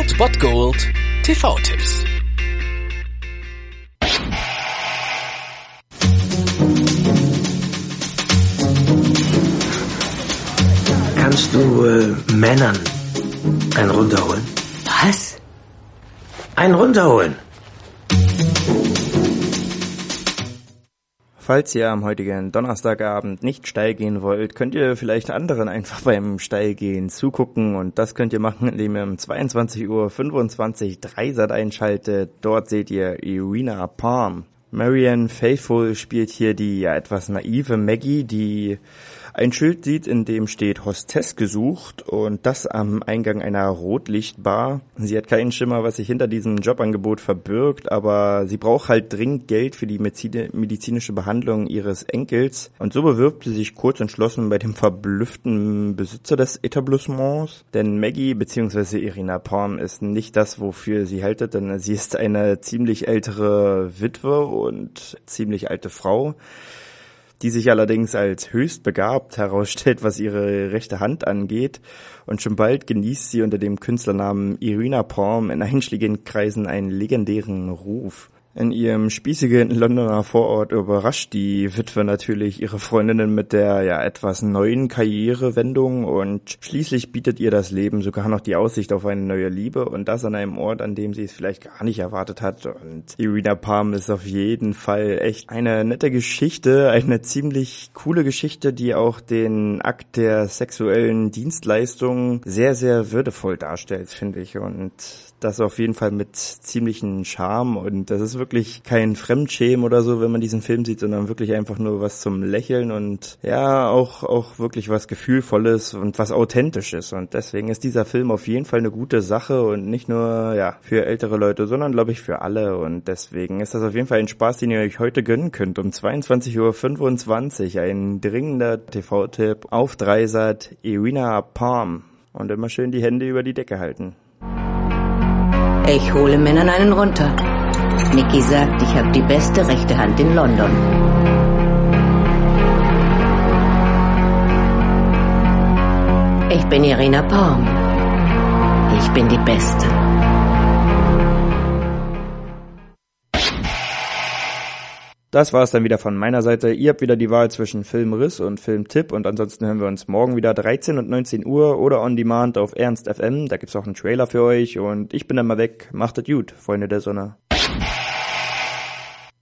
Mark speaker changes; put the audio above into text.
Speaker 1: Old Bot Gold TV-Tipps.
Speaker 2: Kannst du äh, Männern ein runterholen?
Speaker 3: Was?
Speaker 2: Ein runterholen.
Speaker 4: Falls ihr am heutigen Donnerstagabend nicht steil gehen wollt, könnt ihr vielleicht anderen einfach beim Steilgehen zugucken und das könnt ihr machen, indem ihr um 22.25 Uhr Dreisat einschaltet. Dort seht ihr Irina Palm. Marianne Faithful spielt hier die ja etwas naive Maggie, die ein Schild sieht, in dem steht Hostess gesucht und das am Eingang einer Rotlichtbar. Sie hat keinen Schimmer, was sich hinter diesem Jobangebot verbirgt, aber sie braucht halt dringend Geld für die medizinische Behandlung ihres Enkels und so bewirbt sie sich kurz entschlossen bei dem verblüfften Besitzer des Etablissements, denn Maggie bzw. Irina Palm ist nicht das, wofür sie haltet, denn sie ist eine ziemlich ältere Witwe und ziemlich alte Frau die sich allerdings als höchst begabt herausstellt, was ihre rechte Hand angeht. Und schon bald genießt sie unter dem Künstlernamen Irina Palm in einschlägigen Kreisen einen legendären Ruf. In ihrem spießigen Londoner Vorort überrascht die Witwe natürlich ihre Freundinnen mit der ja etwas neuen Karrierewendung und schließlich bietet ihr das Leben sogar noch die Aussicht auf eine neue Liebe und das an einem Ort, an dem sie es vielleicht gar nicht erwartet hat. Und Irina Palm ist auf jeden Fall echt eine nette Geschichte, eine ziemlich coole Geschichte, die auch den Akt der sexuellen Dienstleistung sehr, sehr würdevoll darstellt, finde ich. Und das auf jeden Fall mit ziemlichen Charme und das ist wirklich kein Fremdschämen oder so, wenn man diesen Film sieht, sondern wirklich einfach nur was zum Lächeln und ja, auch, auch wirklich was Gefühlvolles und was Authentisches und deswegen ist dieser Film auf jeden Fall eine gute Sache und nicht nur, ja, für ältere Leute, sondern glaube ich für alle und deswegen ist das auf jeden Fall ein Spaß, den ihr euch heute gönnen könnt um 22.25 Uhr, ein dringender TV-Tipp auf Dreisat, Irina Palm und immer schön die Hände über die Decke halten.
Speaker 3: Ich hole Männern einen runter. Nicky sagt, ich habe die beste rechte Hand in London. Ich bin Irina Palm. Ich bin die Beste.
Speaker 4: Das war es dann wieder von meiner Seite. Ihr habt wieder die Wahl zwischen Filmriss und Filmtipp und ansonsten hören wir uns morgen wieder 13 und 19 Uhr oder on demand auf Ernst FM. Da gibt's auch einen Trailer für euch und ich bin dann mal weg. Macht es gut, Freunde der Sonne.